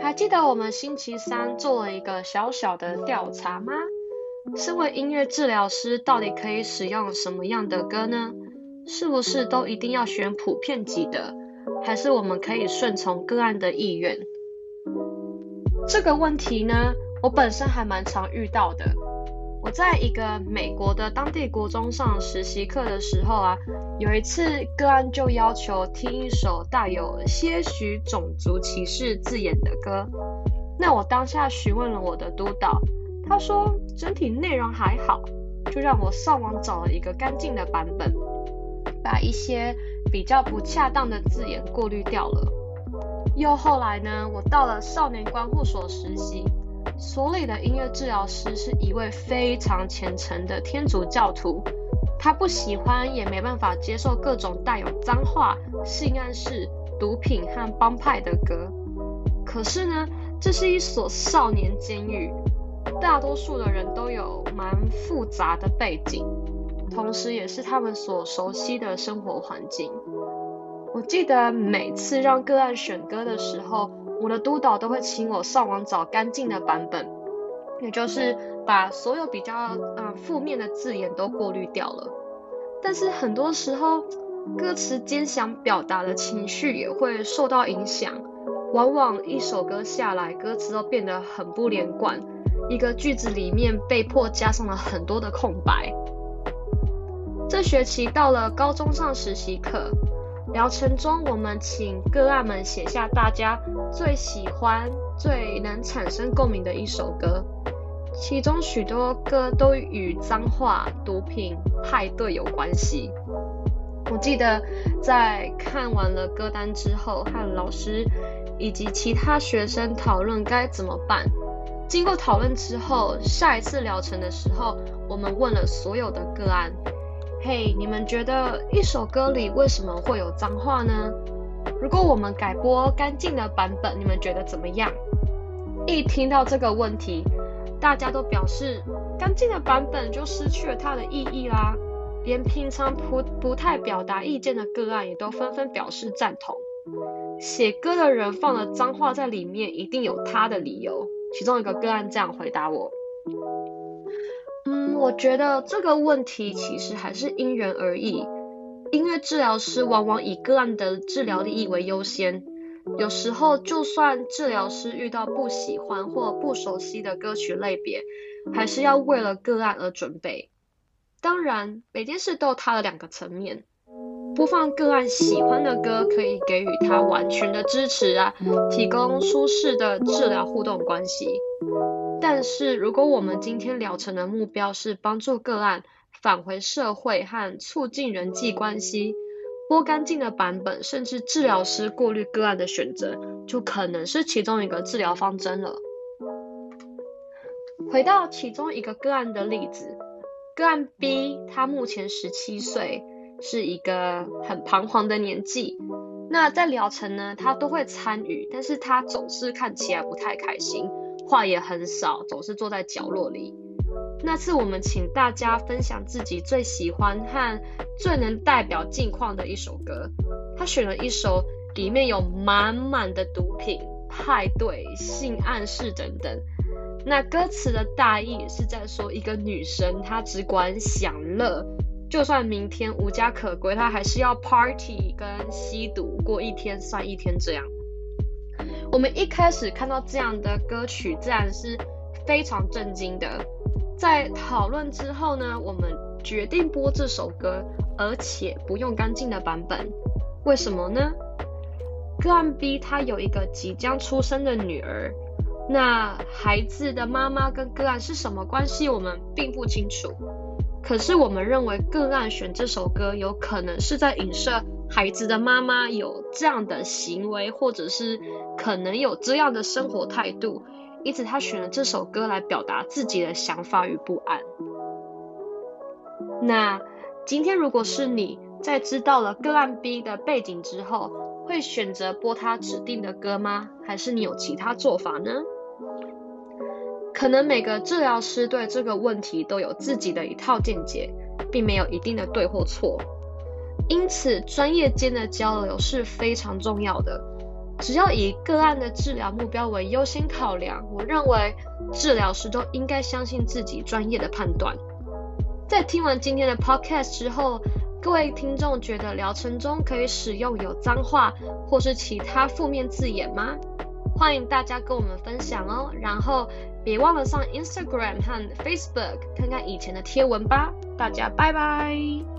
还记得我们星期三做了一个小小的调查吗？身为音乐治疗师，到底可以使用什么样的歌呢？是不是都一定要选普遍级的？还是我们可以顺从个案的意愿？这个问题呢，我本身还蛮常遇到的。我在一个美国的当地国中上实习课的时候啊，有一次个案就要求听一首带有些许种族歧视字眼的歌。那我当下询问了我的督导，他说整体内容还好，就让我上网找了一个干净的版本，把一些比较不恰当的字眼过滤掉了。又后来呢，我到了少年观护所实习。所里的音乐治疗师是一位非常虔诚的天主教徒，他不喜欢也没办法接受各种带有脏话、性暗示、毒品和帮派的歌。可是呢，这是一所少年监狱，大多数的人都有蛮复杂的背景，同时也是他们所熟悉的生活环境。我记得每次让个案选歌的时候，我的督导都会请我上网找干净的版本，也就是把所有比较嗯负面的字眼都过滤掉了。但是很多时候，歌词间想表达的情绪也会受到影响，往往一首歌下来，歌词都变得很不连贯，一个句子里面被迫加上了很多的空白。这学期到了高中上实习课。疗程中，我们请个案们写下大家最喜欢、最能产生共鸣的一首歌。其中许多歌都与脏话、毒品、派对有关系。我记得在看完了歌单之后，和老师以及其他学生讨论该怎么办。经过讨论之后，下一次疗程的时候，我们问了所有的个案。嘿你们觉得一首歌里为什么会有脏话呢？如果我们改播干净的版本，你们觉得怎么样？一听到这个问题，大家都表示干净的版本就失去了它的意义啦。连平常不不太表达意见的个案也都纷纷表示赞同。写歌的人放了脏话在里面，一定有他的理由。其中一个个案这样回答我。我觉得这个问题其实还是因人而异。音乐治疗师往往以个案的治疗利益为优先，有时候就算治疗师遇到不喜欢或不熟悉的歌曲类别，还是要为了个案而准备。当然，每件事都有它的两个层面。播放个案喜欢的歌，可以给予他完全的支持啊，提供舒适的治疗互动关系。但是，如果我们今天疗程的目标是帮助个案返回社会和促进人际关系，剥干净的版本，甚至治疗师过滤个案的选择，就可能是其中一个治疗方针了。回到其中一个个案的例子，个案 B，他目前十七岁，是一个很彷徨的年纪。那在疗程呢，他都会参与，但是他总是看起来不太开心。话也很少，总是坐在角落里。那次我们请大家分享自己最喜欢和最能代表近况的一首歌，他选了一首里面有满满的毒品、派对、性暗示等等。那歌词的大意是在说一个女生，她只管享乐，就算明天无家可归，她还是要 party 跟吸毒，过一天算一天这样。我们一开始看到这样的歌曲，自然是非常震惊的。在讨论之后呢，我们决定播这首歌，而且不用干净的版本。为什么呢？个案 B 他有一个即将出生的女儿，那孩子的妈妈跟个案是什么关系，我们并不清楚。可是我们认为个案选这首歌，有可能是在影射。孩子的妈妈有这样的行为，或者是可能有这样的生活态度，因此他选了这首歌来表达自己的想法与不安。那今天如果是你在知道了个案 B 的背景之后，会选择播他指定的歌吗？还是你有其他做法呢？可能每个治疗师对这个问题都有自己的一套见解，并没有一定的对或错。因此，专业间的交流是非常重要的。只要以个案的治疗目标为优先考量，我认为治疗师都应该相信自己专业的判断。在听完今天的 podcast 之后，各位听众觉得疗程中可以使用有脏话或是其他负面字眼吗？欢迎大家跟我们分享哦。然后别忘了上 Instagram 和 Facebook 看看以前的贴文吧。大家拜拜。